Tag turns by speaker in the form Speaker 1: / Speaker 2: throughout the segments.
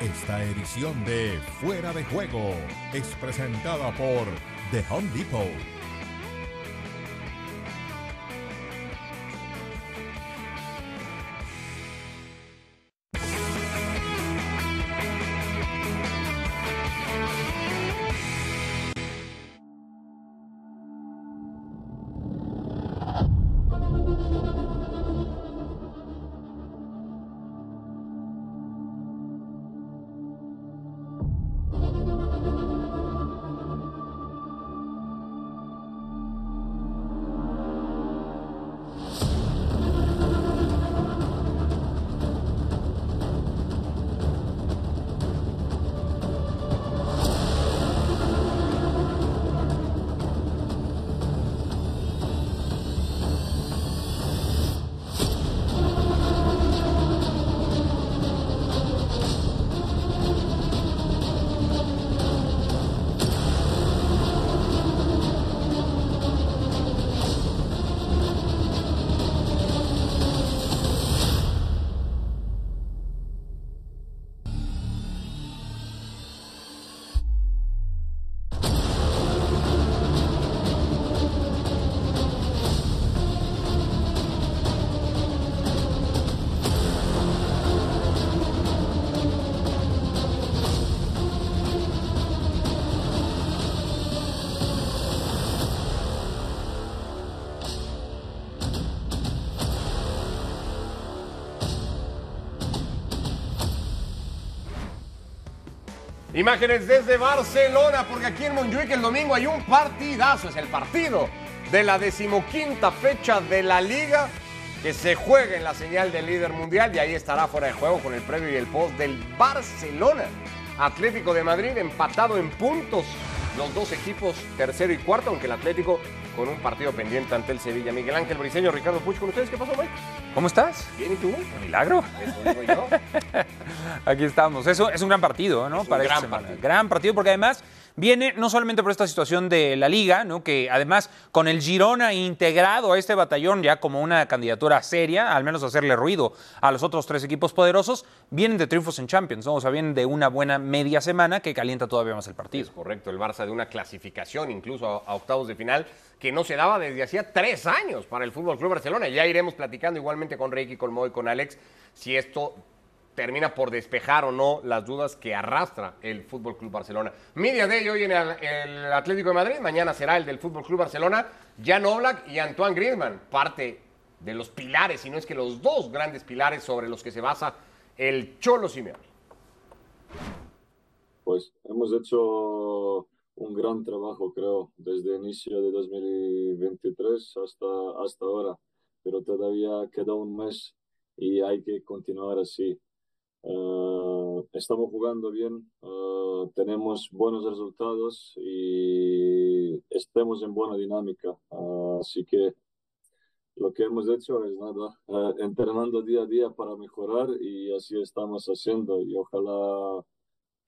Speaker 1: Esta edición de Fuera de Juego es presentada por The Home Depot.
Speaker 2: Imágenes desde Barcelona, porque aquí en Montjuic el domingo hay un partidazo, es el partido de la decimoquinta fecha de la liga que se juega en la señal del líder mundial y ahí estará fuera de juego con el previo y el post del Barcelona. Atlético de Madrid empatado en puntos, los dos equipos tercero y cuarto, aunque el Atlético con un partido pendiente ante el Sevilla. Miguel Ángel Briceño, Ricardo Puch, con ustedes, ¿qué pasó, Mike?
Speaker 3: ¿Cómo estás?
Speaker 2: Bien, ¿y tú?
Speaker 3: Milagro.
Speaker 2: Eso digo yo.
Speaker 3: Aquí estamos. Eso es un gran partido, ¿no?
Speaker 2: Es un
Speaker 3: Para
Speaker 2: gran
Speaker 3: semana.
Speaker 2: partido.
Speaker 3: Gran partido porque además viene no solamente por esta situación de la liga, ¿no? Que además con el Girona integrado a este batallón ya como una candidatura seria, al menos hacerle ruido a los otros tres equipos poderosos, vienen de triunfos en Champions, ¿no? O sea, vienen de una buena media semana que calienta todavía más el partido.
Speaker 2: Es correcto, el Barça de una clasificación incluso a, octavos de final que no se daba desde hacía tres años para el Fútbol Club Barcelona. Ya iremos platicando igualmente con Ricky, con Moy, con Alex, si esto termina por despejar o no las dudas que arrastra el Fútbol Club Barcelona. Media Day hoy en el, el Atlético de Madrid, mañana será el del Fútbol Club Barcelona. Jan Oblak y Antoine Griezmann, parte de los pilares, si no es que los dos grandes pilares sobre los que se basa el Cholo Simeone.
Speaker 4: Pues hemos hecho un gran trabajo, creo, desde el inicio de 2023 hasta, hasta ahora, pero todavía queda un mes y hay que continuar así. Eh, estamos jugando bien, eh, tenemos buenos resultados y estamos en buena dinámica, Eh, así que lo que hemos hecho es nada, entrenando día a día para mejorar y así estamos haciendo y ojalá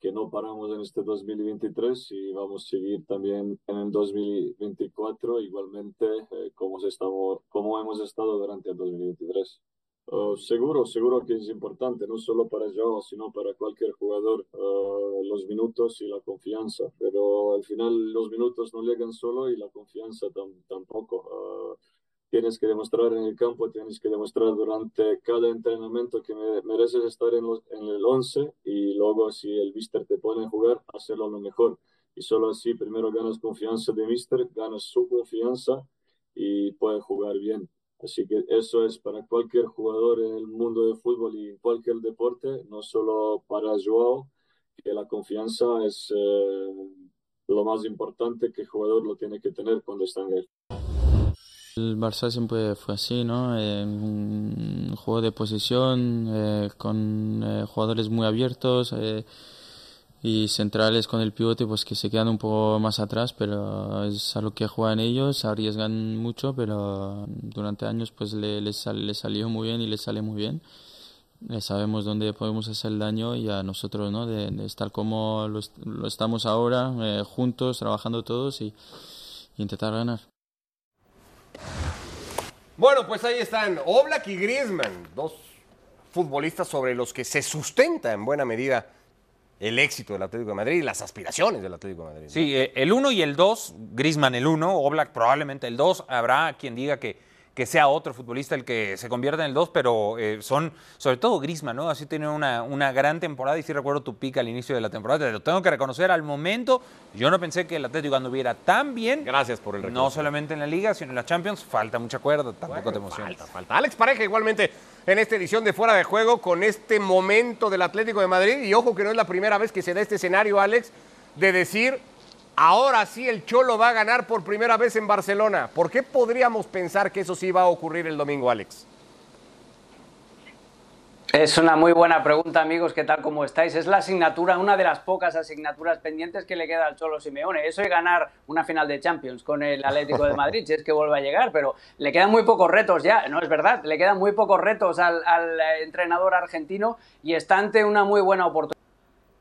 Speaker 4: que no paramos en este 2023 y vamos a seguir también en el 2024 igualmente como, se estamos, como hemos estado durante el 2023. Uh, seguro, seguro que es importante, no solo para Joao, sino para cualquier jugador, uh, los minutos y la confianza, pero al final los minutos no llegan solo y la confianza tam- tampoco. Uh, tienes que demostrar en el campo, tienes que demostrar durante cada entrenamiento que me- mereces estar en, en el 11 y luego si el mister te pone a jugar, hacerlo lo mejor. Y solo así primero ganas confianza de mister, ganas su confianza y puedes jugar bien. Así que eso es para cualquier jugador en el mundo del fútbol y en cualquier deporte, no solo para Joao, que la confianza es eh, lo más importante que el jugador lo tiene que tener cuando está en el
Speaker 5: El Barça siempre fue así, ¿no? Eh, un juego de posesión eh, con eh, jugadores muy abiertos eh, y centrales con el pivote pues que se quedan un poco más atrás, pero es a lo que juegan ellos, arriesgan mucho, pero durante años pues le, les, sal- les salió muy bien y les sale muy bien. Eh, sabemos dónde podemos hacer daño y a nosotros, ¿no? De, de estar como lo, est- lo estamos ahora, eh, juntos, trabajando todos y, y intentar ganar.
Speaker 2: Bueno, pues ahí están Oblak y Griezmann, dos futbolistas sobre los que se sustenta en buena medida el éxito del Atlético de Madrid y las aspiraciones del Atlético de Madrid.
Speaker 3: Sí, eh, el 1 y el 2, Grisman el 1, Oblak probablemente el 2, habrá quien diga que que sea otro futbolista el que se convierta en el 2, pero eh, son, sobre todo Grisman, ¿no? Así tiene una, una gran temporada y sí recuerdo tu pica al inicio de la temporada. Te lo tengo que reconocer al momento. Yo no pensé que el Atlético anduviera tan bien.
Speaker 2: Gracias por el
Speaker 3: No solamente en la Liga, sino en la Champions. Falta mucha cuerda, tampoco te emociones.
Speaker 2: Falta, falta. Alex Pareja igualmente en esta edición de Fuera de Juego con este momento del Atlético de Madrid. Y ojo que no es la primera vez que se da este escenario, Alex, de decir Ahora sí el Cholo va a ganar por primera vez en Barcelona. ¿Por qué podríamos pensar que eso sí va a ocurrir el domingo, Alex?
Speaker 6: Es una muy buena pregunta, amigos. ¿Qué tal? ¿Cómo estáis? Es la asignatura, una de las pocas asignaturas pendientes que le queda al Cholo Simeone. Eso es ganar una final de Champions con el Atlético de Madrid, si es que vuelve a llegar, pero le quedan muy pocos retos ya. No es verdad, le quedan muy pocos retos al, al entrenador argentino y está ante una muy buena oportunidad.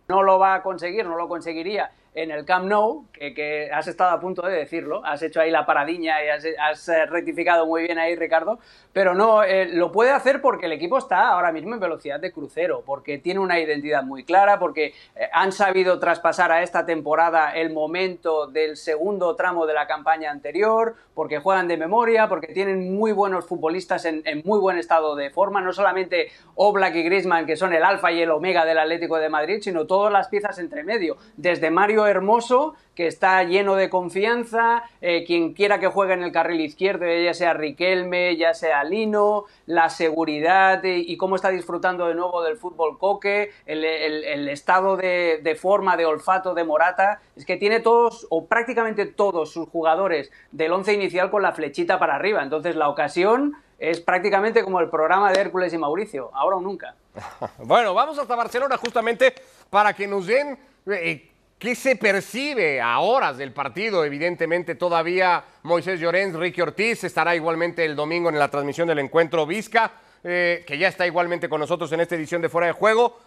Speaker 6: No lo va a conseguir, no lo conseguiría en el Camp Nou, que, has estado a punto de decirlo, has hecho ahí la paradiña y has, eh, rectificado muy bien ahí, Ricardo, pero no, eh, lo puede hacer porque el equipo está ahora mismo en velocidad de crucero, porque tiene una identidad muy clara, porque eh, han sabido traspasar a esta temporada el momento del segundo tramo de la campaña anterior, porque juegan de memoria, porque tienen muy buenos futbolistas en, muy buen estado de forma, no solamente Oblak y Griezmann, que son el alfa y el omega del Atlético de Madrid, sino todas las piezas entre medio, desde Mario hermoso que está lleno de confianza, eh, quien quiera que juegue en el carril izquierdo, ya sea Riquelme, ya sea Lino, la seguridad y, cómo está disfrutando de nuevo del fútbol coque, el, estado de, forma, de olfato de Morata, es que tiene todos o prácticamente todos sus jugadores del once inicial con la flechita para arriba, entonces la ocasión es prácticamente como el programa de Hércules y Mauricio, ahora o nunca.
Speaker 2: bueno, vamos hasta Barcelona justamente para que nos den... Eh, ¿Qué se percibe a horas del partido? Evidentemente todavía Moisés Llorens, Ricky Ortiz, estará igualmente el domingo en la transmisión del encuentro Vizca, eh, que ya está igualmente con nosotros en esta edición de Fuera de Juego.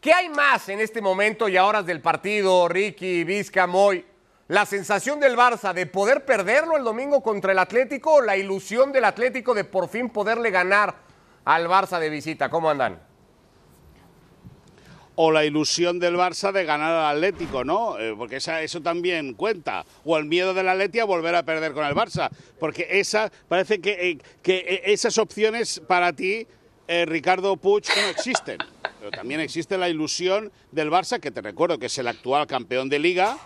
Speaker 2: ¿Qué hay más en este momento y a horas del partido, Ricky, Vizca, Moy? ¿La sensación del Barça de poder perderlo el domingo contra el Atlético o la ilusión del Atlético de por fin poderle ganar al Barça de visita? ¿Cómo andan?
Speaker 7: O la ilusión del Barça de ganar al Atlético, ¿no? Eh, porque esa, eso también cuenta. O el miedo del Atlético a volver a perder con el Barça. Porque esa, parece que, eh, que eh, esas opciones para ti, Ricardo Puig, no existen. Pero también existe la ilusión del Barça, que te recuerdo que es el actual campeón de liga,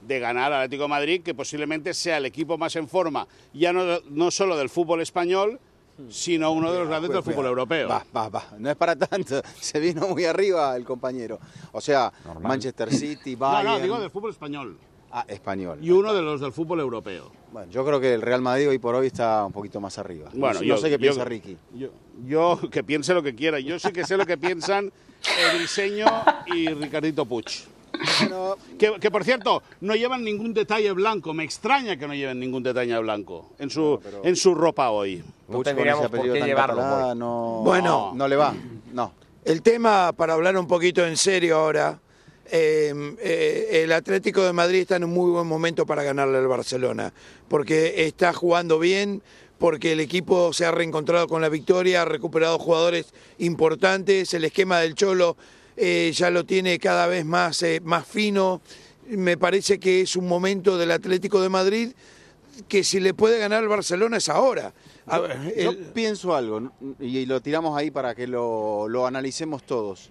Speaker 7: de ganar al Atlético Madrid, que posiblemente sea el equipo más en forma, ya no, no solo del fútbol español, sino uno de los grandes del fútbol europeo.
Speaker 8: Va, va, va. No es para tanto. Se vino muy arriba el compañero. O sea, Manchester City, Bayern...
Speaker 7: No, no, digo del fútbol español.
Speaker 8: Ah, español.
Speaker 7: Y uno de los del fútbol europeo.
Speaker 8: Bueno, yo creo que el Real Madrid hoy por hoy está un poquito más arriba. Bueno, yo, sé qué piensa Ricky.
Speaker 7: Yo, que piense lo que quiera. Yo sé que sé lo que piensan el diseño y Ricardito Puch. Que, por cierto, no llevan ningún detalle blanco. Me extraña que no lleven ningún detalle blanco en su, en su ropa hoy.
Speaker 2: No tendríamos por qué llevarlo.
Speaker 8: no, bueno, no, le va. No.
Speaker 9: El tema, para hablar un poquito en serio ahora, eh, eh, el Atlético de Madrid está en un muy buen momento para ganarle al Barcelona, porque está jugando bien, porque el equipo se ha reencontrado con la victoria, ha recuperado jugadores importantes, el esquema del Cholo eh, ya lo tiene cada vez más, eh, más fino. Me parece que es un momento del Atlético de Madrid que si le puede ganar el Barcelona es ahora.
Speaker 8: yo, pienso algo y lo tiramos ahí para que lo, lo analicemos todos.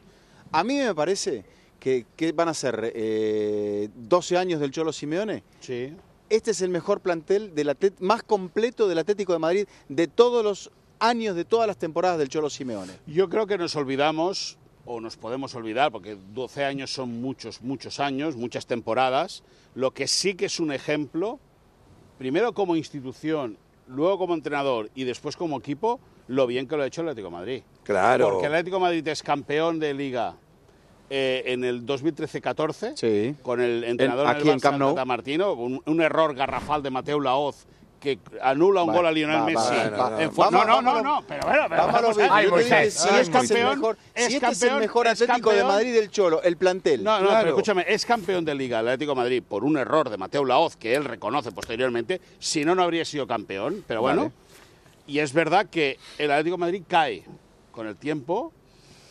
Speaker 8: A mí me parece que, van a ser 12 eh, años del Cholo Simeone.
Speaker 7: Sí.
Speaker 8: Este es el mejor plantel del más completo del Atlético de Madrid de todos los años, de todas las temporadas del Cholo Simeone.
Speaker 7: Yo creo que nos olvidamos o nos podemos olvidar, porque 12 años son muchos, muchos años, muchas temporadas, lo que sí que es un ejemplo, primero como institución, luego como entrenador y después como equipo, lo bien que lo ha hecho el Atlético de Madrid.
Speaker 9: Claro.
Speaker 7: Porque el Atlético de Madrid es campeón de liga eh, en el 2013-14,
Speaker 8: sí.
Speaker 7: con el entrenador
Speaker 8: aquí en, Camp Nou.
Speaker 7: Martino, un, un, error garrafal de Mateo Laoz que anula un gol a Lionel Messi. no, no, no, no, pero bueno,
Speaker 8: vamos a Si es campeón, si este es el mejor Atlético de Madrid del Cholo, el plantel.
Speaker 7: No, no, pero escúchame, es campeón de Liga el Atlético de Madrid por un error de Mateo Laoz que él reconoce posteriormente, si no no habría sido campeón, pero bueno. Y es verdad que el Atlético de Madrid cae con el tiempo,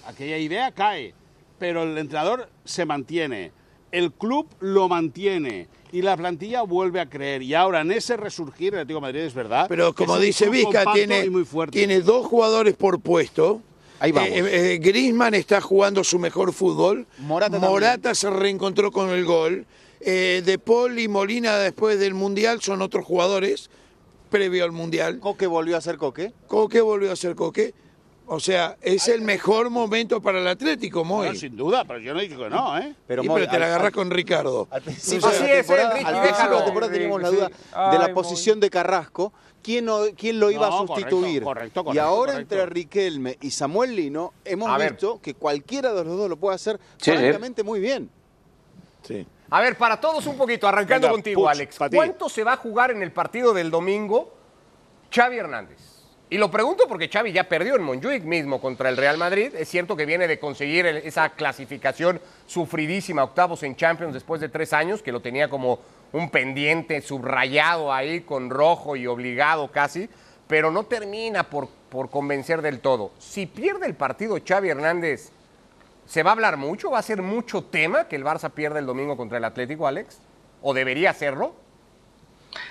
Speaker 7: aquella idea cae pero el entrenador se mantiene, el club lo mantiene y la plantilla vuelve a creer. Y ahora en ese resurgir, el Atlético de Madrid es verdad.
Speaker 9: Pero como dice Vizca, tiene, dos jugadores por puesto.
Speaker 8: Ahí vamos.
Speaker 9: Eh, eh, Griezmann está jugando su mejor fútbol.
Speaker 8: Morata
Speaker 9: Morata se reencontró con el gol. Eh, de Paul y Molina después del Mundial son otros jugadores previo al Mundial.
Speaker 8: Coque volvió a ser Coque.
Speaker 9: Coque volvió a ser Coque. O sea, es el mejor momento para el Atlético, Moy.
Speaker 7: Bueno, sin duda, pero yo no digo que no, ¿eh?
Speaker 8: Pero,
Speaker 9: Sí,
Speaker 8: Moy,
Speaker 9: pero te la
Speaker 8: al- al-
Speaker 9: con Ricardo.
Speaker 8: Al principio
Speaker 2: Así
Speaker 8: de la
Speaker 2: es,
Speaker 8: temporada,
Speaker 2: Ricky,
Speaker 8: al principio de la temporada teníamos la
Speaker 3: Sí.
Speaker 8: duda de
Speaker 3: Ay,
Speaker 8: la
Speaker 3: Moy.
Speaker 8: posición de Carrasco. ¿Quién, no- quién lo iba
Speaker 7: No,
Speaker 8: a sustituir?
Speaker 7: correcto, correcto,
Speaker 8: y ahora
Speaker 7: correcto.
Speaker 8: entre Riquelme y Samuel Lino hemos
Speaker 2: A ver.
Speaker 8: visto que cualquiera de los dos lo puede hacer
Speaker 6: Sí, sí.
Speaker 8: francamente muy bien.
Speaker 9: Sí.
Speaker 2: A ver, para todos un poquito, arrancando
Speaker 7: Venga,
Speaker 2: contigo,
Speaker 7: Puch,
Speaker 2: Alex. ¿Cuánto se va a jugar en el partido del domingo Xavi Hernández? Y lo pregunto porque Xavi ya perdió en Montjuic mismo contra el Real Madrid. Es cierto que viene de conseguir esa clasificación sufridísima, octavos en Champions después de tres años, que lo tenía como un pendiente subrayado ahí con rojo y obligado casi, pero no termina por, por convencer del todo. Si pierde el partido Xavi Hernández, ¿Se va a hablar mucho? ¿Va a ser mucho tema que el Barça pierda el domingo contra el Atlético, Alex? ¿O debería hacerlo?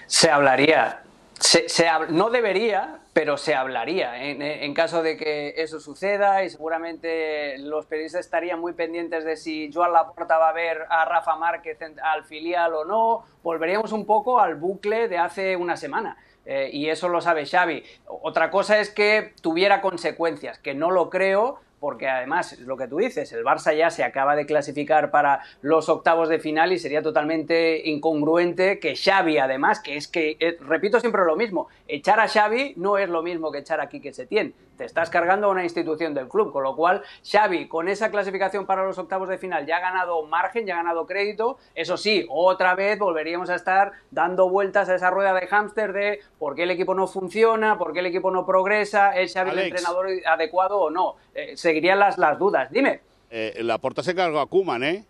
Speaker 6: Se hablaría. Se, no debería, pero se hablaría en, en caso de que eso suceda y seguramente los periodistas estarían muy pendientes de si Joan Laporta va a ver a Rafa Márquez en- al filial o no. Volveríamos un poco al bucle de hace una semana. Eh, y eso lo sabe Xavi. Otra cosa es que tuviera consecuencias, que no lo creo, porque además, lo que tú dices, el Barça ya se acaba de clasificar para los octavos de final y sería totalmente incongruente que Xavi, además, que es que, eh, repito siempre lo mismo, echar a Xavi no es lo mismo que echar a Quique Setién. Te estás cargando a una institución del club, con lo cual Xavi, con esa clasificación para los octavos de final, ya ha ganado margen, ya ha ganado crédito. Eso sí, otra vez volveríamos a estar dando vueltas a esa rueda de hámster de por qué el equipo no funciona, por qué el equipo no progresa, es Xavi el entrenador adecuado o no. Eh, seguirían las, las dudas. Dime.
Speaker 7: Eh, la porta se cargó a Kuman, ¿eh?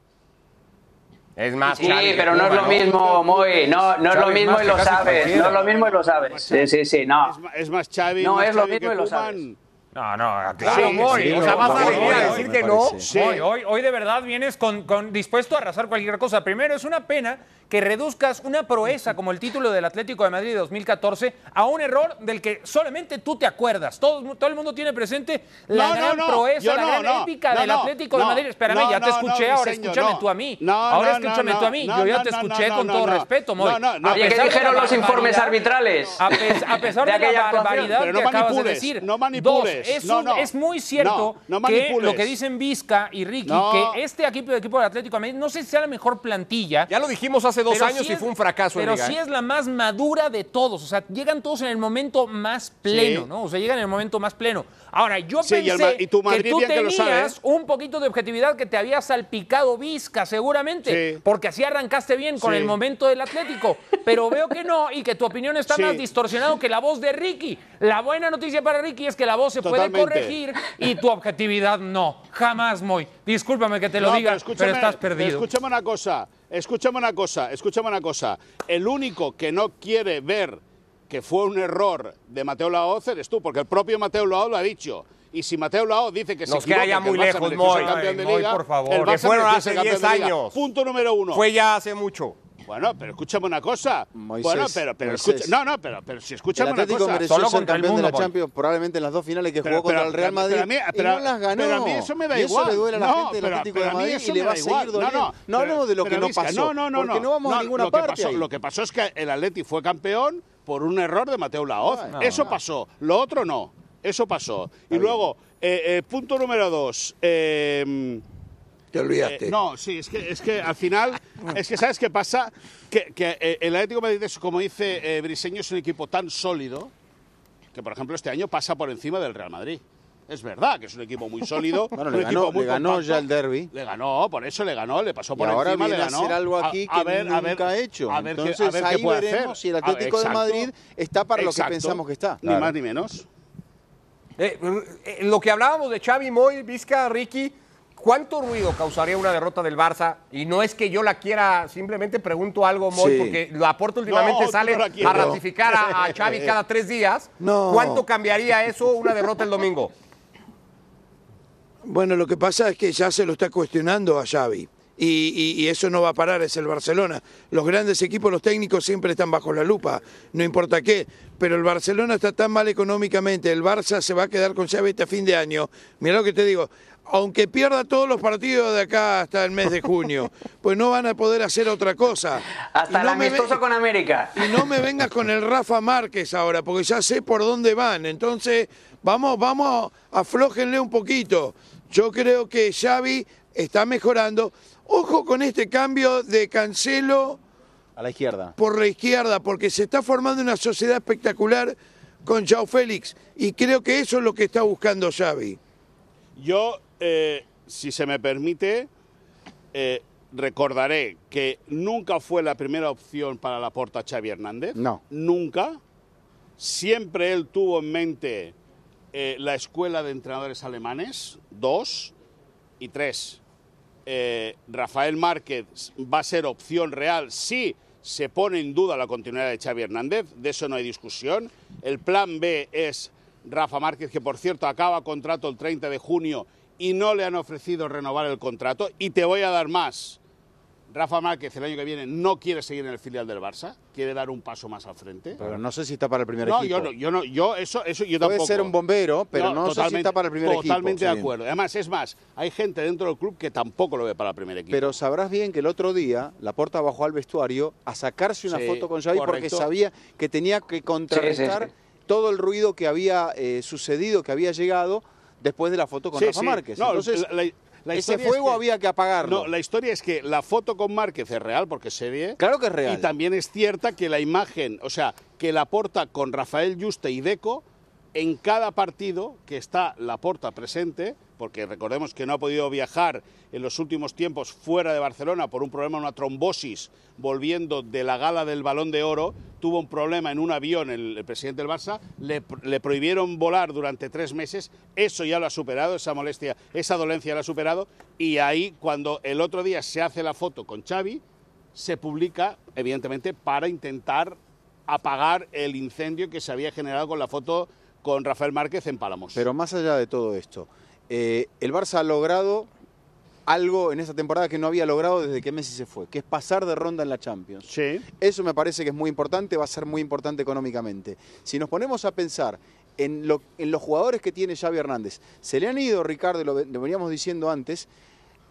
Speaker 2: Es más,
Speaker 6: Sí,
Speaker 2: Xavi
Speaker 6: pero no es lo mismo, Moy. No, no es lo mismo y lo sabes. No es lo mismo y lo sabes. Sí, sí, sí, no.
Speaker 7: Es, más Xavi.
Speaker 6: No,
Speaker 7: más
Speaker 6: es lo mismo y lo sabes.
Speaker 3: No, no,
Speaker 2: Claro,
Speaker 3: sí,
Speaker 2: Moy.
Speaker 3: sí,
Speaker 2: o sea,
Speaker 3: no,
Speaker 2: vas a
Speaker 3: Moy,
Speaker 2: venir a
Speaker 3: Moy,
Speaker 2: decir que no.
Speaker 7: Sí.
Speaker 3: Hoy, hoy, hoy de verdad vienes con, con dispuesto a arrasar cualquier cosa. Primero, es una pena que reduzcas una proeza como el título del Atlético de Madrid de 2014 a un error del que solamente tú te acuerdas. Todo, todo el mundo tiene presente la
Speaker 7: No,
Speaker 3: gran
Speaker 7: no,
Speaker 3: proeza, la gran épica del Atlético de Madrid. Espérame, ya te escuché, ahora escúchame tú a mí.
Speaker 7: No,
Speaker 3: ahora escúchame tú a mí. Yo ya te escuché con todo respeto, Moy.
Speaker 7: No, no, no.
Speaker 3: A
Speaker 6: Oye, ¿qué dijeron los informes arbitrales?
Speaker 3: A, pes- a pesar
Speaker 6: De
Speaker 3: la barbaridad que acabas de decir,
Speaker 7: no manipules.
Speaker 3: Es,
Speaker 7: No,
Speaker 3: un-
Speaker 7: no.
Speaker 3: es muy cierto
Speaker 7: No, no
Speaker 3: que lo que dicen Vizca y Ricky,
Speaker 7: No.
Speaker 3: que este equipo, equipo del Atlético de Madrid, no sé si sea la mejor plantilla.
Speaker 2: Ya lo dijimos hace dos
Speaker 3: pero
Speaker 2: años
Speaker 3: sí
Speaker 2: y
Speaker 3: es-
Speaker 2: fue un fracaso.
Speaker 3: Pero
Speaker 2: Liga,
Speaker 3: sí
Speaker 2: ¿eh?
Speaker 3: es la más madura de todos. O sea, llegan todos en el momento más pleno,
Speaker 7: Sí.
Speaker 3: ¿no? O sea, llegan en el momento más pleno. Ahora, yo
Speaker 7: Sí,
Speaker 3: pensé
Speaker 7: y tu
Speaker 3: que tú
Speaker 7: que lo
Speaker 3: tenías
Speaker 7: sabe, ¿eh?
Speaker 3: un poquito de objetividad que te había salpicado Vizca, seguramente.
Speaker 7: Sí.
Speaker 3: Porque así arrancaste bien con
Speaker 7: Sí.
Speaker 3: el momento del Atlético. Pero veo que no y que tu opinión está más distorsionado que la voz de Ricky. La buena noticia para Ricky es que la voz se puede corregir y tu objetividad no. Jamás, Moy. Discúlpame que te lo
Speaker 7: No,
Speaker 3: diga,
Speaker 7: pero
Speaker 3: pero, estás perdido.
Speaker 7: Escúchame una cosa, escúchame una cosa, escúchame una cosa. El único que no quiere ver que fue un error de Mateo Laoz eres tú, porque el propio Mateo Laoz lo ha dicho. Y si Mateo Laoz dice que se
Speaker 2: Nos queda
Speaker 7: equivoca,
Speaker 2: ya muy lejos, Moy.
Speaker 7: campeón de
Speaker 3: Ay, Moy,
Speaker 7: liga,
Speaker 3: por favor.
Speaker 7: el
Speaker 2: Que fueron hace
Speaker 7: ser campeón
Speaker 2: 10
Speaker 7: de liga.
Speaker 2: años.
Speaker 7: Punto número uno.
Speaker 2: Fue ya hace mucho.
Speaker 7: Bueno, pero escúchame una cosa.
Speaker 8: Moisés,
Speaker 7: bueno, pero, pero escucha, no, no, pero, pero si
Speaker 8: El
Speaker 7: escúchame una cosa.
Speaker 3: Solo contra el
Speaker 8: campeón de la. Champions probablemente en las dos finales que
Speaker 7: Pero-
Speaker 8: jugó contra el Real Madrid
Speaker 7: pero a mí- pero-
Speaker 8: y no las ganó.
Speaker 7: pero a mí eso me da
Speaker 8: y eso
Speaker 7: igual.
Speaker 8: le duele a la
Speaker 7: No,
Speaker 8: gente del Atlético
Speaker 7: pero
Speaker 8: de
Speaker 7: a mí
Speaker 8: Madrid
Speaker 7: eso
Speaker 8: y le
Speaker 7: me
Speaker 8: va a
Speaker 7: da
Speaker 8: seguir
Speaker 7: igual.
Speaker 8: doliendo.
Speaker 7: No,
Speaker 8: No,
Speaker 7: no,
Speaker 8: hablemos de lo
Speaker 7: pero
Speaker 8: que no pasó,
Speaker 7: No, no, no,
Speaker 8: porque no vamos a ninguna
Speaker 7: lo que
Speaker 8: parte.
Speaker 7: Lo que pasó es que el Atleti fue campeón por un error de Mateo Laoz.
Speaker 8: No,
Speaker 7: eso
Speaker 8: no.
Speaker 7: pasó. Lo otro no. Eso pasó. y luego, eh, eh, punto número dos. eh,
Speaker 9: Te olvidaste.
Speaker 7: eh, no, sí, es que, es que al final, es que ¿sabes qué pasa? Que, que, eh, el Atlético de Madrid, es, como dice Briseño, es un equipo tan sólido que, por ejemplo, este año pasa por encima del Real Madrid. Es verdad que es un equipo muy sólido.
Speaker 8: Bueno,
Speaker 7: un
Speaker 8: le
Speaker 7: equipo
Speaker 8: ganó,
Speaker 7: muy
Speaker 8: le ganó ya el derby.
Speaker 7: Le ganó, por eso le ganó, le pasó
Speaker 8: Y
Speaker 7: por
Speaker 8: ahora
Speaker 7: encima,
Speaker 8: viene
Speaker 7: le
Speaker 8: a
Speaker 7: ganó.
Speaker 8: hacer algo aquí que
Speaker 7: ver,
Speaker 8: nunca
Speaker 7: ver,
Speaker 8: ha hecho.
Speaker 7: a ver qué- a
Speaker 8: Entonces
Speaker 7: ver qué
Speaker 8: ahí
Speaker 7: puede
Speaker 8: veremos
Speaker 7: hacer.
Speaker 8: si el
Speaker 7: A-
Speaker 8: Atlético de
Speaker 7: exacto.
Speaker 8: Madrid está para lo que pensamos que está.
Speaker 7: Ni más ni menos.
Speaker 2: Eh, eh, lo que hablábamos de Xavi, Moy, Vizca, Ricky, ¿cuánto ruido causaría una derrota del Barça? Y no es que yo la quiera, simplemente pregunto algo, Moy,
Speaker 8: Sí.
Speaker 2: porque la aporta últimamente
Speaker 7: No,
Speaker 2: sale
Speaker 7: no
Speaker 2: a ratificar a, a Xavi cada tres días.
Speaker 9: No.
Speaker 2: ¿Cuánto cambiaría eso una derrota el domingo?
Speaker 9: Bueno, lo que pasa es que ya se lo está cuestionando a Xavi. Y, y- y eso no va a parar, es el Barcelona. Los grandes equipos, los técnicos siempre están bajo la lupa, no importa qué. Pero el Barcelona está tan mal económicamente, el Barça se va a quedar con Xavi este fin de año. Mira lo que te digo, aunque pierda todos los partidos de acá hasta el mes de junio, pues no van a poder hacer otra cosa.
Speaker 6: Hasta el
Speaker 9: no me
Speaker 6: amistoso con América.
Speaker 9: y no me vengas con el Rafa Márquez ahora, porque ya sé por dónde van. Entonces, vamos, vamos, aflójenle un poquito. Yo creo que Xavi está mejorando. Ojo con este cambio de Cancelo
Speaker 8: A la izquierda.
Speaker 9: por la izquierda, porque se está formando una sociedad espectacular con Joao Félix. Y creo que eso es lo que está buscando Xavi.
Speaker 7: Yo, eh, si se me permite, eh, recordaré que nunca fue la primera opción para la porta Xavi Hernández.
Speaker 8: No.
Speaker 7: Nunca. Siempre él tuvo en mente eh, la escuela de entrenadores alemanes, dos, y tres. eh, Rafael Márquez va a ser opción real si se pone en duda la continuidad de Xavi Hernández, de eso no hay discusión. El plan B es Rafa Márquez, que por cierto acaba contrato el 30 de junio y no le han ofrecido renovar el contrato. Y te voy a dar más. Rafa Márquez el año que viene no quiere seguir en el filial del Barça, quiere dar un paso más al frente.
Speaker 8: Pero no sé si está para el primer
Speaker 7: No,
Speaker 8: equipo.
Speaker 7: yo no, yo no, yo eso, eso yo
Speaker 8: Puede ser un bombero, pero no, sé si está para el primer equipo.
Speaker 7: Totalmente de
Speaker 8: Sí.
Speaker 7: acuerdo. Además, es más, hay gente dentro del club que tampoco lo ve para el primer equipo.
Speaker 8: Pero sabrás bien que el otro día Laporta bajó al vestuario a sacarse una
Speaker 7: Sí,
Speaker 8: foto con Xavi porque sabía que tenía que contrarrestar
Speaker 6: Sí, sí,
Speaker 8: todo el ruido que había eh, sucedido, que había llegado después de la foto con
Speaker 7: Sí,
Speaker 8: Rafa
Speaker 7: sí.
Speaker 8: Márquez.
Speaker 7: No,
Speaker 8: Entonces,
Speaker 7: la- la- la
Speaker 8: ese
Speaker 7: es
Speaker 8: fuego
Speaker 7: que-
Speaker 8: había que apagarlo.
Speaker 7: No, la historia es que la foto con Márquez es real porque es serie.
Speaker 8: Claro que es real.
Speaker 7: Y también es cierta que la imagen, o sea, que la porta con Rafael Juste y Deco, en cada partido que está la porta presente, porque recordemos que no ha podido viajar en los últimos tiempos fuera de Barcelona por un problema, una trombosis, volviendo de la gala del Balón de Oro, tuvo un problema en un avión el, presidente del Barça, le, le prohibieron volar durante tres meses, eso ya lo ha superado, esa molestia, esa dolencia lo ha superado, y ahí cuando el otro día se hace la foto con Xavi, se publica, evidentemente, para intentar apagar el incendio que se había generado con la foto con Rafael Márquez en Palamos.
Speaker 8: Pero más allá de todo esto, eh, el Barça ha logrado algo en esta temporada que no había logrado desde que Messi se fue, que es pasar de ronda en la Champions.
Speaker 7: Sí.
Speaker 8: Eso me parece que es muy importante, va a ser muy importante económicamente. Si nos ponemos a pensar en, lo- en los jugadores que tiene Xavi Hernández, se le han ido, Ricardo, lo, lo veníamos diciendo antes,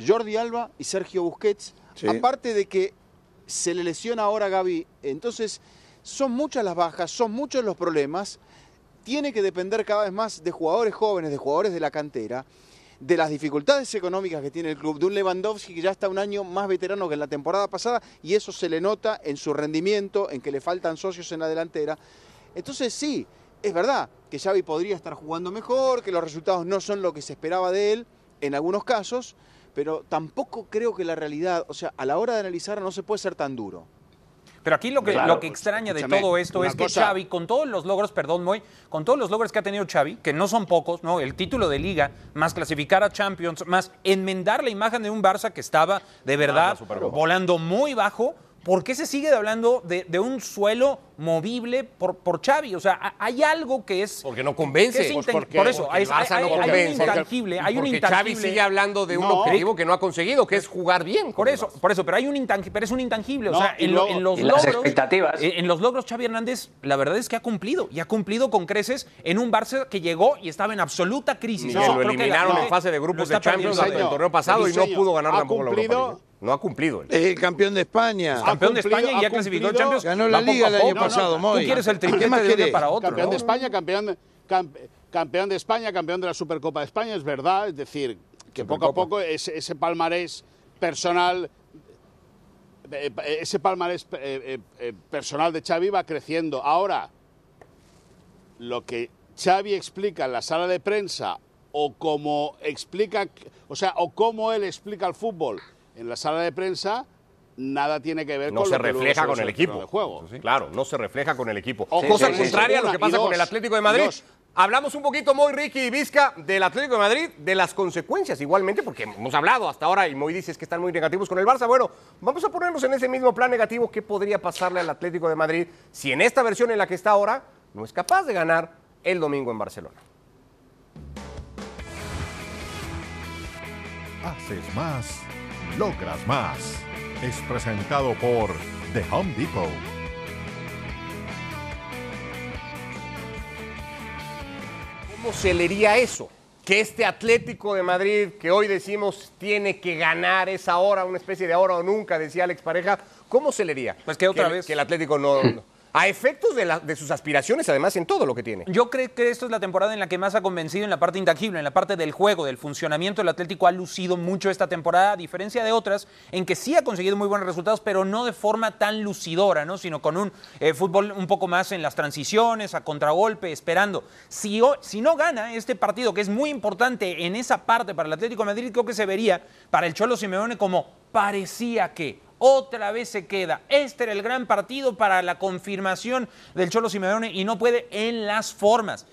Speaker 8: Jordi Alba y Sergio Busquets,
Speaker 9: Sí.
Speaker 8: aparte de que se le lesiona ahora a Gaby, entonces son muchas las bajas, son muchos los problemas, tiene que depender cada vez más de jugadores jóvenes, de jugadores de la cantera, de las dificultades económicas que tiene el club, de un Lewandowski que ya está un año más veterano que en la temporada pasada y eso se le nota en su rendimiento, en que le faltan socios en la delantera. Entonces sí, es verdad que Xavi podría estar jugando mejor, que los resultados no son lo que se esperaba de él en algunos casos, pero tampoco creo que la realidad, o sea, a la hora de analizar no se puede ser tan duro.
Speaker 3: Pero aquí lo que,
Speaker 7: Claro,
Speaker 3: lo que
Speaker 7: pues,
Speaker 3: extraña de todo esto es que
Speaker 7: cosa-
Speaker 3: Xavi, con todos los logros, perdón, Moy, con todos los logros que ha tenido Xavi, que no son pocos, ¿no? El título de liga, más clasificar a Champions, más enmendar la imagen de un Barça que estaba de verdad volando muy bajo. ¿Por qué se sigue hablando de, de un suelo movible por, por Xavi? O sea, ha- hay algo que es.
Speaker 2: Porque no convence.
Speaker 3: que es
Speaker 2: Pues porque-
Speaker 3: por eso,
Speaker 2: porque
Speaker 3: hay,
Speaker 2: Barça
Speaker 3: hay-
Speaker 2: no
Speaker 3: hay un
Speaker 2: convence.
Speaker 3: intangible. Hay un
Speaker 2: Porque
Speaker 3: intangible.
Speaker 2: Xavi sigue hablando de un
Speaker 7: No.
Speaker 2: objetivo que no ha conseguido, que es jugar bien.
Speaker 3: Por eso, por eso, pero hay un intangible, pero es un intangible.
Speaker 7: No,
Speaker 3: o sea, en, lo- en los
Speaker 6: Y las
Speaker 3: logros.
Speaker 6: expectativas.
Speaker 3: eh, En los logros, Xavi Hernández, la verdad es que ha cumplido. Y ha cumplido con creces en un Barça que llegó y estaba en absoluta crisis. Yo
Speaker 2: lo eliminaron en fase de grupos de Champions el torneo pasado y no pudo ganar
Speaker 7: Ha
Speaker 2: tampoco la Europa. No ha cumplido.
Speaker 9: el campeón de España.
Speaker 3: Campeón de España y ya clasificó Champions.
Speaker 9: Ganó la liga el año pasado,
Speaker 3: Tú
Speaker 9: Moy.
Speaker 3: quieres el
Speaker 9: ¿Qué
Speaker 3: triplete de un para otro.
Speaker 7: campeón de. España, campeón campeón de España, campeón de la Supercopa de España, es verdad. Es decir, que poco a poco ese, ese palmarés personal, ese palmarés eh, eh, eh, personal de Xavi va creciendo. Ahora, lo que Xavi explica en la sala de prensa o como explica, o sea, o cómo él explica el fútbol en la sala de prensa, nada tiene que ver
Speaker 2: No
Speaker 7: con
Speaker 2: se
Speaker 7: lo
Speaker 2: refleja con el equipo.
Speaker 7: de juego.
Speaker 2: Claro, no se refleja con el equipo. Cosa
Speaker 7: sí, sí,
Speaker 2: contraria a lo que pasa con el. Atlético de Madrid.
Speaker 7: Dos.
Speaker 2: Hablamos un poquito, Moy, Ricky y Vizca, del Atlético de Madrid, de las consecuencias igualmente, porque hemos hablado hasta ahora y Moy dices que están muy negativos con el Barça. Bueno, vamos a ponernos en ese mismo plan negativo. ¿Qué podría pasarle al Atlético de Madrid si en esta versión en la que está ahora no es capaz de ganar el domingo en Barcelona?
Speaker 1: haces más, logras más. Es presentado por The Home Depot.
Speaker 2: ¿Cómo se leería eso? Que este Atlético de Madrid, que hoy decimos tiene que ganar, es ahora una especie de ahora o nunca, decía Alex Pareja, ¿cómo se leería?
Speaker 3: Pues que otra vez.
Speaker 2: Que el Atlético no... no- a efectos de, sus aspiraciones, además, en todo lo que tiene.
Speaker 3: Yo creo que esto es la temporada en la que más ha convencido en la parte intangible, en la parte del juego, del funcionamiento. El Atlético ha lucido mucho esta temporada, a diferencia de otras, en que sí ha conseguido muy buenos resultados, pero no de forma tan lucidora, ¿no? sino con un eh, fútbol un poco más en las transiciones, a contragolpe, esperando. Si, si no gana este partido, que es muy importante en esa parte para el Atlético de Madrid, creo que se vería para el Cholo Simeone como parecía que otra vez se queda. Este era el gran partido para la confirmación del Cholo Simeone y no puede en las formas.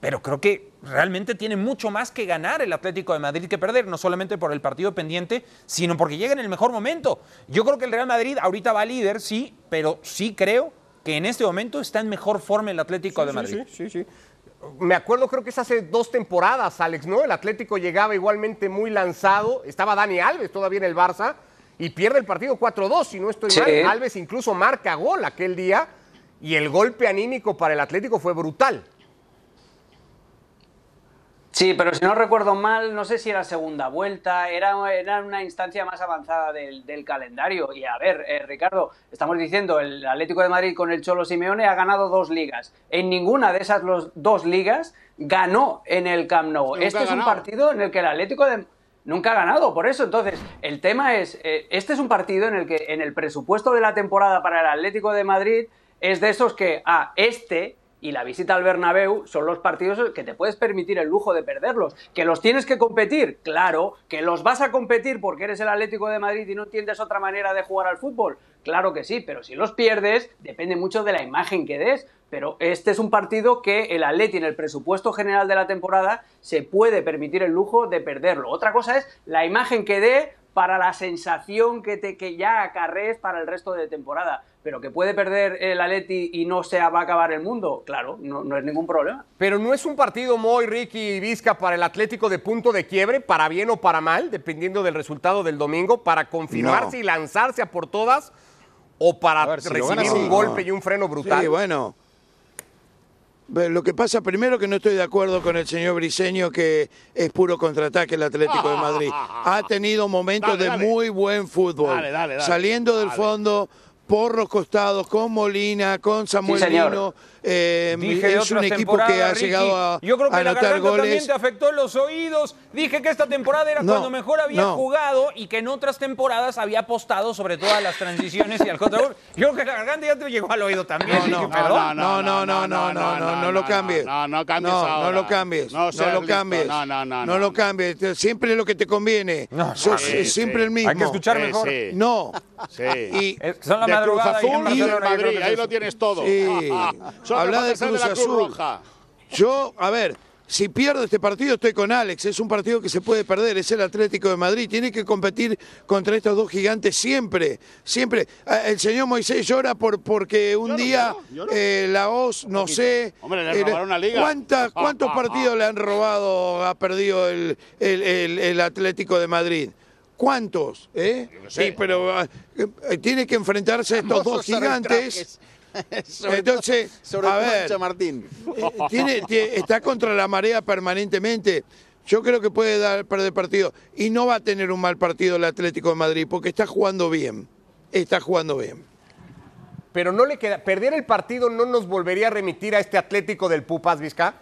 Speaker 3: Pero creo que realmente tiene mucho más que ganar el Atlético de Madrid que perder, no solamente por el partido pendiente, sino porque llega en el mejor momento. Yo creo que el Real Madrid ahorita va líder, sí, pero sí creo que en este momento está en mejor forma el Atlético de Madrid.
Speaker 2: Sí, sí, sí. Me acuerdo, creo que es hace dos temporadas, Alex, ¿no? El Atlético llegaba igualmente muy lanzado. Estaba Dani Alves todavía en el Barça y pierde el partido 4-2, si no estoy
Speaker 6: Sí.
Speaker 2: mal. Alves incluso marca gol aquel día y el golpe anímico para el Atlético fue brutal.
Speaker 6: Sí, pero si no recuerdo mal, no sé si era segunda vuelta, era, era una instancia más avanzada del, del calendario. Y a ver, eh, Ricardo, estamos diciendo, el Atlético de Madrid con el Cholo Simeone ha ganado dos ligas. En ninguna de esas los, dos ligas ganó en el Camp Nou.
Speaker 7: Nunca
Speaker 6: este es un partido en el que el Atlético de... Nunca ha ganado, por eso. Entonces, el tema es, eh, este es un partido en el que en el presupuesto de la temporada para el Atlético de Madrid es de esos que, ah, este y la visita al Bernabéu son los partidos que te puedes permitir el lujo de perderlos. ¿Que los tienes que competir? Claro. ¿Que los vas a competir porque eres el Atlético de Madrid y no entiendes otra manera de jugar al fútbol? Claro que sí, pero si los pierdes, depende mucho de la imagen que des. Pero este es un partido que el Atleti en el presupuesto general de la temporada se puede permitir el lujo de perderlo. Otra cosa es la imagen que dé para la sensación que, te, que ya acarrees para el resto de temporada. Pero que puede perder el Atleti y no se va a acabar el mundo, claro, no, no es ningún problema.
Speaker 2: Pero no es un partido muy Ricky y Vizca para el Atlético de punto de quiebre, para bien o para mal, dependiendo del resultado del domingo, para confirmarse
Speaker 9: No.
Speaker 2: y lanzarse a por todas, o para
Speaker 8: ver, si
Speaker 2: recibir un golpe
Speaker 9: No.
Speaker 2: y un freno brutal.
Speaker 9: Sí, bueno. Lo que pasa primero que no estoy de acuerdo con el señor Briseño que es puro contraataque el Atlético de Madrid. Ha tenido momentos
Speaker 7: Dale,
Speaker 9: de muy buen fútbol.
Speaker 7: Dale, dale, dale.
Speaker 9: Saliendo del fondo por los costados, con Molina, con Samuel
Speaker 6: Sí, señor.
Speaker 9: Lino. eh,
Speaker 3: Dije
Speaker 9: es un equipo que ha
Speaker 3: Ricky.
Speaker 9: llegado a,
Speaker 3: Yo creo que
Speaker 9: a
Speaker 3: la
Speaker 9: anotar
Speaker 3: garganta también
Speaker 9: goles.
Speaker 3: te afectó los oídos. Dije que esta temporada era
Speaker 9: No,
Speaker 3: cuando mejor había
Speaker 9: no.
Speaker 3: jugado y que en otras temporadas había apostado sobre todo a las transiciones y al contragol. Yo creo que la garganta ya te llegó al oído también.
Speaker 9: No,
Speaker 3: Dije,
Speaker 9: no,
Speaker 3: perdón.
Speaker 9: no, no, no, no, no, no, no lo cambies.
Speaker 7: No, no cambies
Speaker 9: No,
Speaker 7: ahora.
Speaker 9: no lo cambies.
Speaker 7: No
Speaker 9: lo cambies.
Speaker 7: No, no, no.
Speaker 9: No lo cambies. Siempre lo que te conviene.
Speaker 3: No,
Speaker 9: Sos- siempre el mismo.
Speaker 3: Hay que escuchar mejor.
Speaker 9: No.
Speaker 7: Sí.
Speaker 9: Y
Speaker 3: Son la
Speaker 7: Cruz
Speaker 3: madrugada y en
Speaker 7: Azul y Madrid, ahí lo tienes todo.
Speaker 9: Sí. Habla de Cruz
Speaker 7: la Cruz
Speaker 9: Azul.
Speaker 7: Roja.
Speaker 9: yo, a ver, si pierdo este partido estoy con Alex. Es un partido que se puede perder. Es el Atlético de Madrid. Tiene que competir contra estos dos gigantes siempre. Siempre. Ah, El señor Moisés llora por, porque un
Speaker 7: Yo
Speaker 9: día
Speaker 7: lloro, yo no.
Speaker 9: eh, la OS, no sé.
Speaker 7: Hombre, le
Speaker 9: eh,
Speaker 7: robaron una liga.
Speaker 9: ¿cuántas- ¿Cuántos partidos le han robado, ha perdido el, el- el- el Atlético de Madrid? ¿Cuántos? ¿Eh?
Speaker 7: sé.
Speaker 9: Sí, pero ah, eh, tiene que enfrentarse a estos dos gigantes.
Speaker 8: Sobre
Speaker 9: Entonces,
Speaker 8: todo sobre
Speaker 9: a ver,
Speaker 8: Martín.
Speaker 9: eh, tiene, está contra la marea permanentemente. Yo creo que puede dar perder partido y no va a tener un mal partido el Atlético de Madrid porque está jugando bien. Está jugando bien.
Speaker 2: Pero no le queda. Perder el partido no nos volvería a remitir a este Atlético del Pupas Vizca.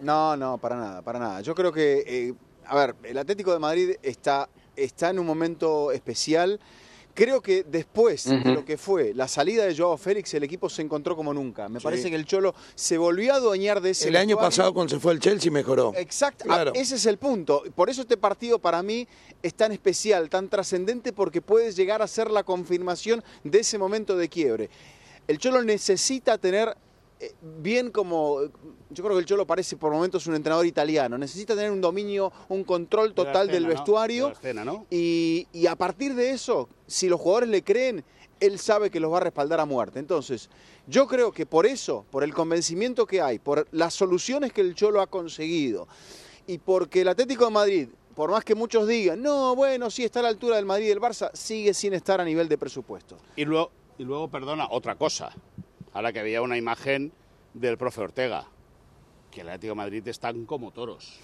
Speaker 8: No, no, para nada, para nada. Yo creo que, eh, a ver, el Atlético de Madrid está, está en un momento especial. Creo que después de lo que fue la salida de Joao Félix, el equipo se encontró como nunca. Me parece que el Cholo se volvió a adueñar de ese
Speaker 9: El año pasado cuando se fue el Chelsea mejoró.
Speaker 8: Exacto,
Speaker 9: Claro.
Speaker 8: ah, ese es el punto. Por eso este partido para mí es tan especial, tan trascendente, porque puede llegar a ser la confirmación de ese momento de quiebre. El Cholo necesita tener bien como... Yo creo que el Cholo parece por momentos un entrenador italiano. Necesita tener un dominio, un control
Speaker 7: De
Speaker 8: total del vestuario.
Speaker 7: De la escena, ¿no?
Speaker 8: Y, y a partir de eso, si los jugadores le creen, él sabe que los va a respaldar a muerte. Entonces, yo creo que por eso, por el convencimiento que hay, por las soluciones que el Cholo ha conseguido y porque el Atlético de Madrid por más que muchos digan, no, bueno, sí está a la altura del Madrid y del Barça, sigue sin estar a nivel de presupuesto.
Speaker 7: Y luego, y luego, perdona, otra cosa. Ahora que había una imagen del profe Ortega, que el Atlético Madrid están como toros.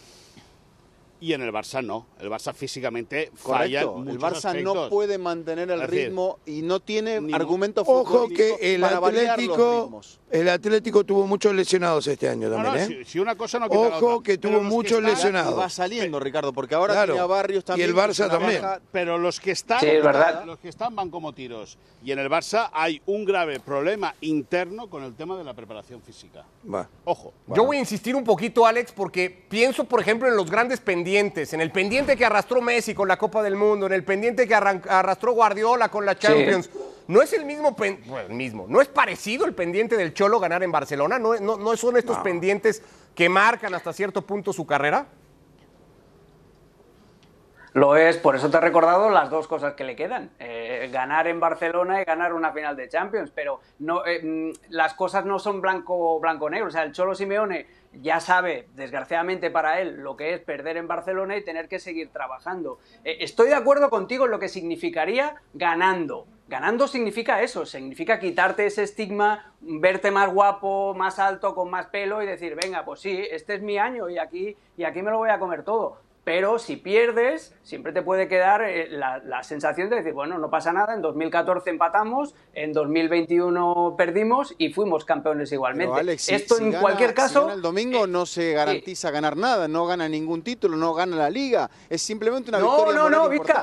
Speaker 7: Y en el Barça no. El Barça físicamente falla.
Speaker 8: Correcto. El Barça no puede mantener el
Speaker 7: decir,
Speaker 8: ritmo y no tiene
Speaker 7: ni-
Speaker 8: argumentos
Speaker 9: Ojo que el Atlético, el Atlético tuvo muchos lesionados este año también,
Speaker 7: no,
Speaker 9: ¿eh?
Speaker 7: si, si una cosa no quita la
Speaker 9: Ojo
Speaker 7: otra.
Speaker 9: que tuvo muchos lesionados.
Speaker 8: Va saliendo, Ricardo, porque ahora
Speaker 9: Claro.
Speaker 8: tenía Barrios también.
Speaker 9: Y el Barça también.
Speaker 8: baja-
Speaker 7: Pero los que están,
Speaker 6: Sí, es verdad.
Speaker 7: los que están van como tiros. Y en el Barça hay un grave problema interno con el tema de la preparación física.
Speaker 9: Va.
Speaker 7: Ojo.
Speaker 2: Yo voy a insistir un poquito, Alex, porque pienso, por ejemplo, en los grandes pendientes, en el pendiente que arrastró Messi con la Copa del Mundo, en el pendiente que arrastró Guardiola con la Champions. No es el mismo, pen- bueno, el mismo, no es parecido el pendiente del Cholo ganar en Barcelona, no, no, no son estos pendientes que marcan hasta cierto punto su carrera.
Speaker 6: Lo es, por eso te he recordado las dos cosas que le quedan. Eh, ganar en Barcelona y ganar una final de Champions. Pero no, eh, mm, las cosas no son blanco blanco negro. O sea, el Cholo Simeone ya sabe, desgraciadamente para él, lo que es perder en Barcelona y tener que seguir trabajando. Eh, estoy de acuerdo contigo en lo que significaría ganando. Ganando significa eso, significa quitarte ese estigma, verte más guapo, más alto, con más pelo y decir, venga, pues sí, este es mi año y aquí, y aquí me lo voy a comer todo. Pero si pierdes, siempre te puede quedar eh, la, la sensación de decir, bueno, no pasa nada, en 2014 empatamos, en 2021 perdimos y fuimos campeones igualmente.
Speaker 8: Alex, si-
Speaker 6: Esto
Speaker 8: si
Speaker 6: en
Speaker 8: gana-
Speaker 6: cualquier
Speaker 8: si
Speaker 6: caso...
Speaker 8: gana el domingo no se garantiza ganar nada, no gana ningún título, no gana la liga. Es simplemente una
Speaker 6: No,
Speaker 8: victoria
Speaker 6: no, Vizca.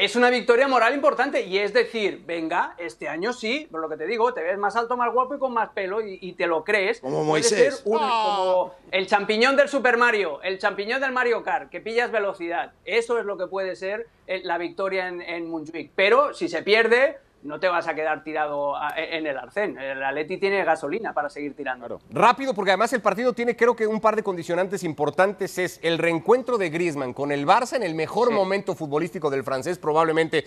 Speaker 6: Es una victoria moral importante y es decir, venga, este año sí, por lo que te digo, te ves más alto, más guapo y con más pelo y, y te lo crees.
Speaker 9: Como
Speaker 6: Puede
Speaker 9: Moisés.
Speaker 6: ser un- como el champiñón del Super Mario, el champiñón del Mario Kart, que pillas velocidad. Eso es lo que puede ser eh, la victoria en, en Montjuic. Pero si se pierde, no te vas a quedar tirado a- en el arcén. El Atleti tiene gasolina para seguir tirando.
Speaker 2: Rápido, porque además el partido tiene creo que un par de condicionantes importantes. Es el reencuentro de Griezmann con el Barça en el mejor
Speaker 6: Sí.
Speaker 2: momento futbolístico del francés, probablemente,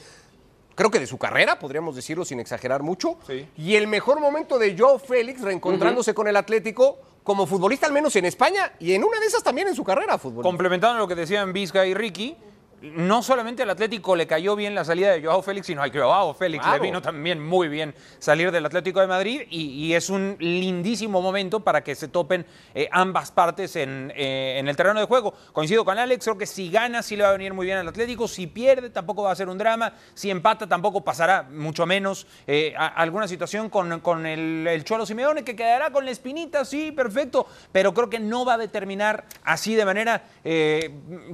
Speaker 2: creo que de su carrera, podríamos decirlo sin exagerar mucho.
Speaker 3: Sí.
Speaker 2: Y el mejor momento de Joe Félix reencontrándose con el Atlético como futbolista, al menos en España, y en una de esas también en su carrera futbolística.
Speaker 3: Complementando lo que decían Vizca y Ricky, no solamente al Atlético le cayó bien la salida de Joao Félix, sino a Joao Félix
Speaker 2: Claro.
Speaker 3: le vino también muy bien salir del Atlético de Madrid y, y es un lindísimo momento para que se topen eh, ambas partes en, eh, en el terreno de juego. Coincido con Alex, creo que si gana sí le va a venir muy bien al Atlético, si pierde tampoco va a ser un drama, si empata tampoco pasará mucho menos eh, a- alguna situación con, con el, el Cholo Simeone que quedará con la espinita, sí, perfecto, pero creo que no va a determinar así de manera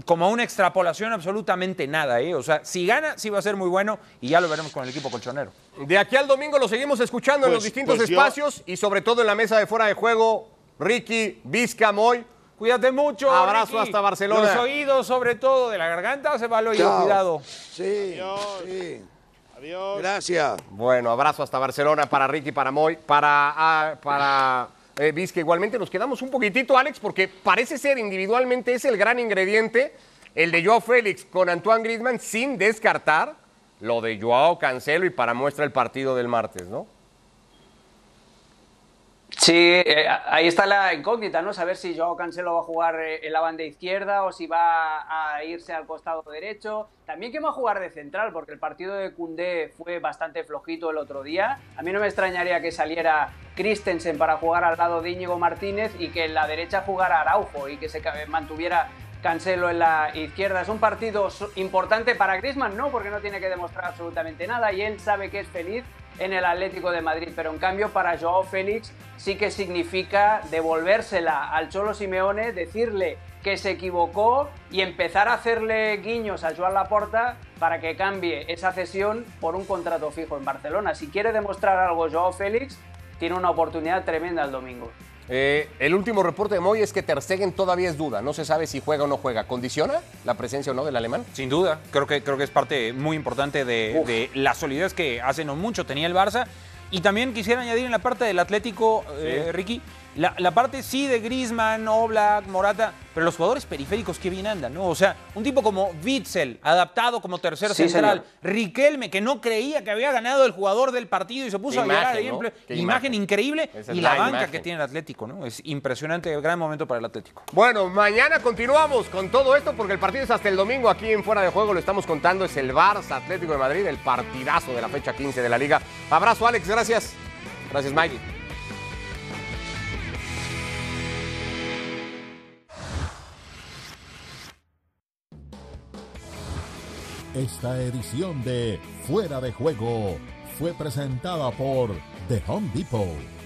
Speaker 3: como una extrapolación absolutamente nada. ¿eh? O sea, si gana, sí va a ser muy bueno y ya lo veremos con el equipo colchonero.
Speaker 2: De aquí al domingo lo seguimos escuchando en
Speaker 7: Pues-
Speaker 2: los distintos
Speaker 7: pues yo-
Speaker 2: espacios y sobre todo en la mesa de fuera de juego. Ricky, Vizca, Moy.
Speaker 3: Cuídate mucho.
Speaker 2: Abrazo
Speaker 3: Ricky.
Speaker 2: hasta Barcelona.
Speaker 3: Los oídos, sobre todo, de la garganta, se va al oído, cuidado.
Speaker 9: Sí,
Speaker 7: Adiós.
Speaker 9: sí.
Speaker 7: Adiós.
Speaker 9: Gracias.
Speaker 2: Bueno, abrazo hasta Barcelona para Ricky, para Moy, para, ah, para eh, Vizca. Igualmente nos quedamos un poquitito, Alex, porque parece ser individualmente es el gran ingrediente, el de Joao Félix con Antoine Griezmann, sin descartar lo de Joao Cancelo y para muestra el partido del martes, ¿no?
Speaker 6: Sí, eh, ahí está la incógnita, ¿no? Saber si Joao Cancelo va a jugar eh, en la banda izquierda o si va a irse al costado derecho. También que va a jugar de central, porque el partido de Cundé fue bastante flojito el otro día. A mí no me extrañaría que saliera Christensen para jugar al lado de Íñigo Martínez y que en la derecha jugara Araujo y que se mantuviera Cancelo en la izquierda. Es un partido importante para Griezmann, no, porque no tiene que demostrar absolutamente nada y él sabe que es feliz en el Atlético de Madrid, pero en cambio para Joao Félix sí que significa devolvérsela al Cholo Simeone, decirle que se equivocó y empezar a hacerle guiños a Joan Laporta para que cambie esa cesión por un contrato fijo en Barcelona. Si quiere demostrar algo Joao Félix, tiene una oportunidad tremenda el domingo.
Speaker 2: Eh, el último reporte de Moy es que Ter Stegen todavía es duda, no se sabe si juega o no juega. ¿Condiciona la presencia o no del alemán?
Speaker 3: Sin duda, creo que, creo que es parte muy importante de la solidez que hace no mucho tenía el Barça. Y también quisiera añadir en la parte del Atlético, eh, Ricky, la, la parte sí de Griezmann, Oblak, Morata, pero los jugadores periféricos que bien andan, ¿no? O sea, un tipo como Witzel, adaptado como tercer
Speaker 6: Sí,
Speaker 3: central,
Speaker 6: señor.
Speaker 3: Riquelme, que no creía que había ganado el jugador del partido y se puso
Speaker 2: Qué
Speaker 3: a llorar
Speaker 2: imagen, ¿no?
Speaker 3: imagen
Speaker 2: imagen.
Speaker 3: increíble
Speaker 2: Esa
Speaker 3: y
Speaker 2: la
Speaker 3: la banca que tiene el Atlético, ¿no? Es impresionante, gran momento para el Atlético.
Speaker 2: Bueno, mañana continuamos con todo esto porque el partido es hasta el domingo aquí en Fuera de Juego. Lo estamos contando. Es el Barça Atlético de Madrid, el partidazo de la fecha 15 de la Liga. Abrazo, Alex. Gracias. Gracias, Mike.
Speaker 1: Esta edición de Fuera de Juego fue presentada por The Home Depot.